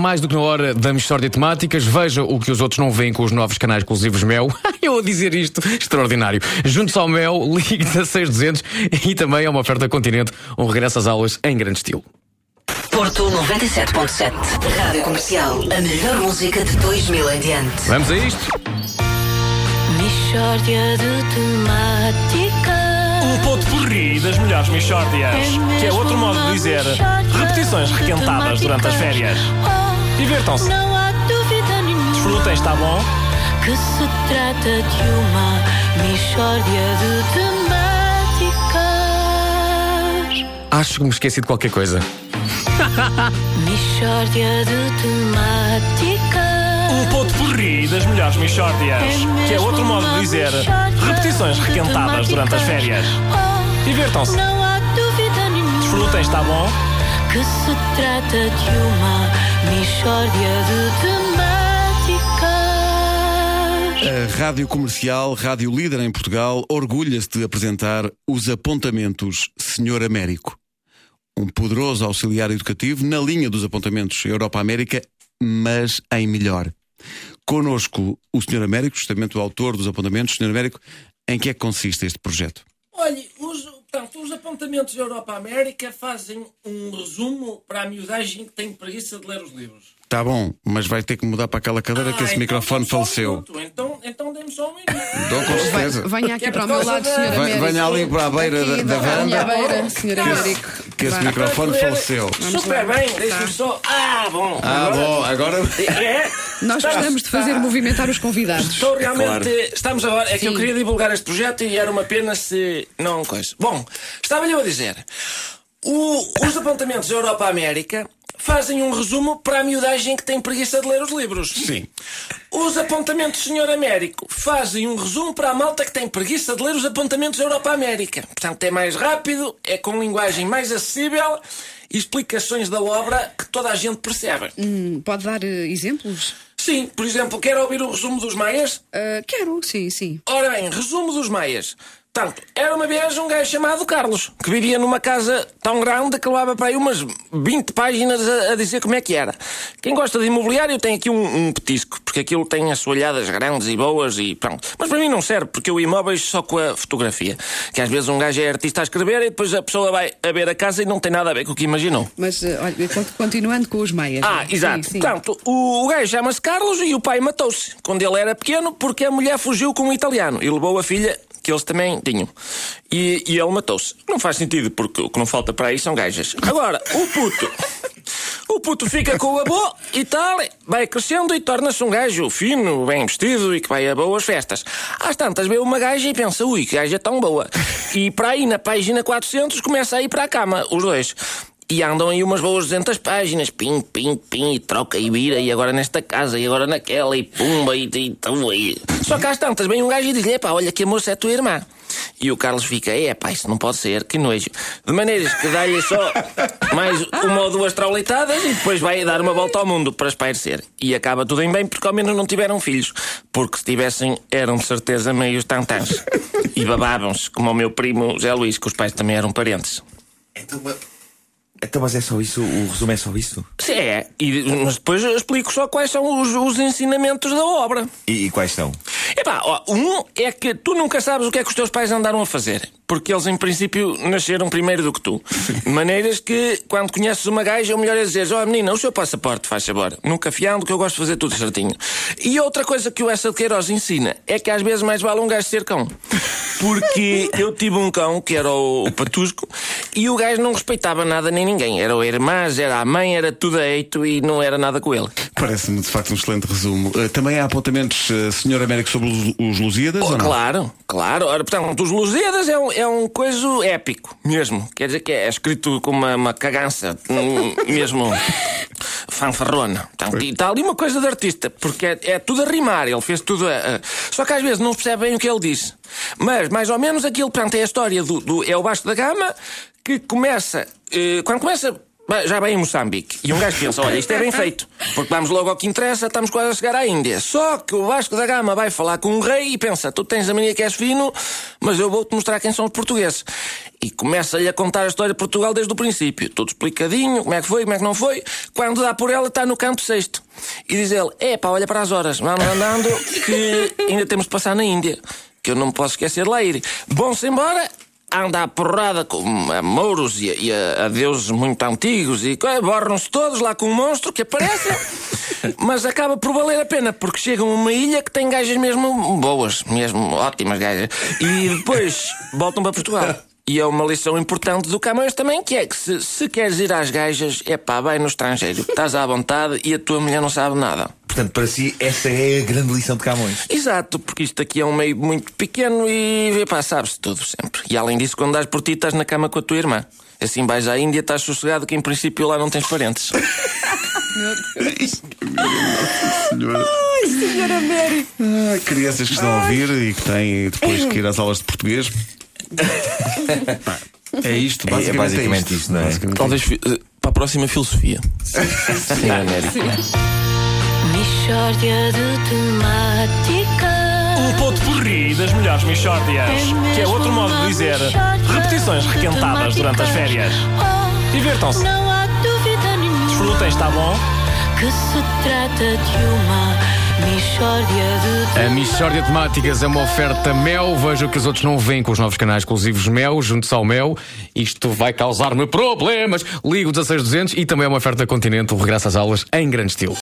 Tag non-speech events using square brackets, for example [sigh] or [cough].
mais do que na hora da mistória de temáticas. Veja o que os outros não veem com os novos canais exclusivos Mel. [laughs] Eu a dizer isto, extraordinário. Juntos ao Mel, [laughs] ligue 16200 e também é uma oferta Continente, um regresso às aulas em grande estilo. Porto 97.7. Rádio Comercial. A melhor música de 2000 em diante. Vamos a isto? Mishória de temáticas. O ponto porri das melhores Michórdias. Que é outro modo de dizer repetições requentadas durante as férias. Oh, Divirtam-se. Não há dúvida nenhuma Desfrutem, está bom? que se trata de uma Mishória de temáticas. Acho que me esqueci de qualquer coisa. [laughs] Mishória de temáticas. Porri das melhores Michórdias. Que é outro modo de dizer repetições requentadas durante as férias. Oh, Divirtam-se. Não há dúvida nenhuma Desfrutem, está bom? que se trata de uma Mishória de temáticas. A Rádio Comercial, rádio líder em Portugal, orgulha-se de apresentar os apontamentos Senhor Américo. Um poderoso auxiliar educativo na linha dos apontamentos Europa-América, mas em melhor. Conosco o Senhor Américo, justamente o autor dos apontamentos. Senhor Américo, em que é que consiste este projeto? Olha, os, portanto, os apontamentos Europa-América fazem um resumo para a miudagem que tem preguiça de ler os livros. Tá bom, mas vai ter que mudar para aquela cadeira que Ah, esse então microfone um faleceu. Então, então dê-me só um minuto. Dou com certeza. Venha aqui Que é para o meu lado. Venha- Américo. venha ali para a beira da- da varanda. beira, Sr. Américo. Que esse microfone faleceu. Super bem, deixe-me só. Ah, bom. Ah, bom, agora. É, Nós Está- gostamos de fazer está- movimentar os convidados. Estou realmente. Estamos agora. É que eu queria divulgar este projeto e era uma pena se. Não coisa. Bom, estava-lhe eu a dizer. O- os apontamentos Europa-América fazem um resumo para a miudagem que tem preguiça de ler os livros. Sim. Os apontamentos Senhor Américo fazem um resumo para a malta que tem preguiça de ler os apontamentos Europa-América. Portanto, é mais rápido, é com linguagem mais acessível e explicações da obra que toda a gente percebe. Hum, Pode dar eh, exemplos? Sim, por exemplo, quer ouvir o resumo dos Maias? Ah, quero, sim, sim. Ora bem, resumo dos Maias. Portanto, era uma vez um gajo chamado Carlos, que vivia numa casa tão grande que levava para aí umas 20 páginas a, a dizer como é que era. Quem gosta de imobiliário tem aqui um, um petisco, porque aquilo tem assoalhadas grandes e boas e pronto. Mas para mim não serve, porque eu imóveis só com a fotografia. Que às vezes um gajo é artista a escrever e depois a pessoa vai a ver a casa e não tem nada a ver com o que imaginou. Mas, eh, olha, con- continuando com os meias. Ah, Sim, exato. sim. Portanto, o, o gajo chama-se Carlos e o pai matou-se quando ele era pequeno porque a mulher fugiu com um italiano e levou a filha que eles também tinham. E, e ele matou-se. Não faz sentido porque o que não falta para aí são gajas. Agora, o puto. O puto fica com o avô e tal, vai crescendo e torna-se um gajo fino, bem vestido e que vai a boas festas. Às tantas vê uma gaja e pensa, ui, que gaja tão boa. E para aí, na página 400, começa a ir para a cama, os dois. E andam aí umas boas 200 páginas, pim, pim, pim, e troca e vira, e agora nesta casa, e agora naquela, e pumba, e, e, e. Só que às vem um gajo diz-lhe, pá, olha que a moça é tua irmã. E o Carlos fica, é pá, isso não pode ser, que nojo. De maneiras que dá-lhe só mais uma ou duas traulitadas e depois vai dar uma volta ao mundo para espairecer. E acaba tudo em bem porque ao menos não tiveram filhos. Porque se tivessem, eram de certeza meios tantãs. E babavam-se, como o meu primo Zé Luís, que os pais também eram parentes. Mas- então, mas é só isso? O resumo é só isso? Sim, é. E, mas depois explico só quais são os, os ensinamentos da obra. E, e quais são? Epá, ó, um é que tu nunca sabes o que é que os teus pais andaram a fazer. Porque eles, em princípio, nasceram primeiro do que tu. De maneiras que, quando conheces uma gaja, o melhor é dizer: Ó, menina, o seu passaporte, faz favor. Nunca fiando, que eu gosto de fazer tudo certinho. E outra coisa que o Essa de Queiroz ensina é que às vezes mais vale um gajo ser cão. Porque [laughs] eu tive um cão, que era o, o Patusco, e o gajo não respeitava nada nem ninguém. Era o irmãs, era a mãe, era tudo a eito e não era nada com ele. Parece-me de facto um excelente resumo. Eh, também há apontamentos, eh, Senhor Américo, sobre os, os Lusíadas? não? Claro, claro. Ora, portanto, os Lusíadas é um, é um coisa épico, mesmo. Quer dizer que é escrito com uma, uma cagança, hum, [laughs] mesmo fanfarrona. Portanto, e está ali uma coisa de artista, porque é, é tudo a rimar, ele fez tudo a, a- Só que às vezes não se percebe bem o que ele disse. Mas, mais ou menos, aquilo, portanto, é a história do, do- é o baixo da gama que começa. eh, quando começa Já bem em Moçambique. E um gajo pensa: olha, isto é bem feito. Porque vamos logo ao que interessa, estamos quase a chegar à Índia. Só que o Vasco da Gama vai falar com um rei e pensa: tu tens a mania que és fino, mas eu vou-te mostrar quem são os portugueses. E começa-lhe a contar a história de Portugal desde o princípio. Tudo explicadinho, como é que foi, como é que não foi. Quando dá por ela, está no canto sexto. E diz ele: epá, olha para as horas, vamos andando, que ainda temos de passar na Índia. Que eu não me posso esquecer de lá ir. Bom-se embora, anda à porrada com a mouros e, a, e a- a deuses muito antigos e co- borram-se todos lá com um monstro que aparece, [laughs] mas acaba por valer a pena porque chegam a uma ilha que tem gajas mesmo boas, mesmo ótimas gajas, e depois [laughs] voltam para Portugal. E é uma lição importante do Camões também, que é que se, se queres ir às gajas, é pá, vai no estrangeiro. Estás à vontade e a tua mulher não sabe nada. Portanto, para si, esta é a grande lição de Camões. Exato, porque isto aqui é um meio muito pequeno e epá, sabe-se tudo sempre. E além disso, quando dás por ti, estás na cama com a tua irmã. Assim vais à Índia, estás sossegado que em princípio lá não tens parentes. [laughs] Senhora. Ai, senhora Américo. crianças que estão a ouvir e que têm depois que ir às aulas de português. [laughs] Pá, É isto, É- é basicamente. basicamente isto. isto, não é? Basicamente Talvez eh, para a próxima filosofia. Sim, América. Mishória de temáticas. O ponto porri das melhores Michórdias. Que é outro modo de dizer repetições requentadas durante as férias. Divirtam-se. Oh, Não há dúvida nenhuma. Desfrutem, está bom? Que se trata de uma A Michórdia Temáticas é uma oferta Mel. Veja o que os outros não veem com os novos canais exclusivos Mel, junto-se ao Mel. Isto vai causar-me problemas. Ligo 16200 e também é uma oferta Continente. O regresso às aulas em grande estilo.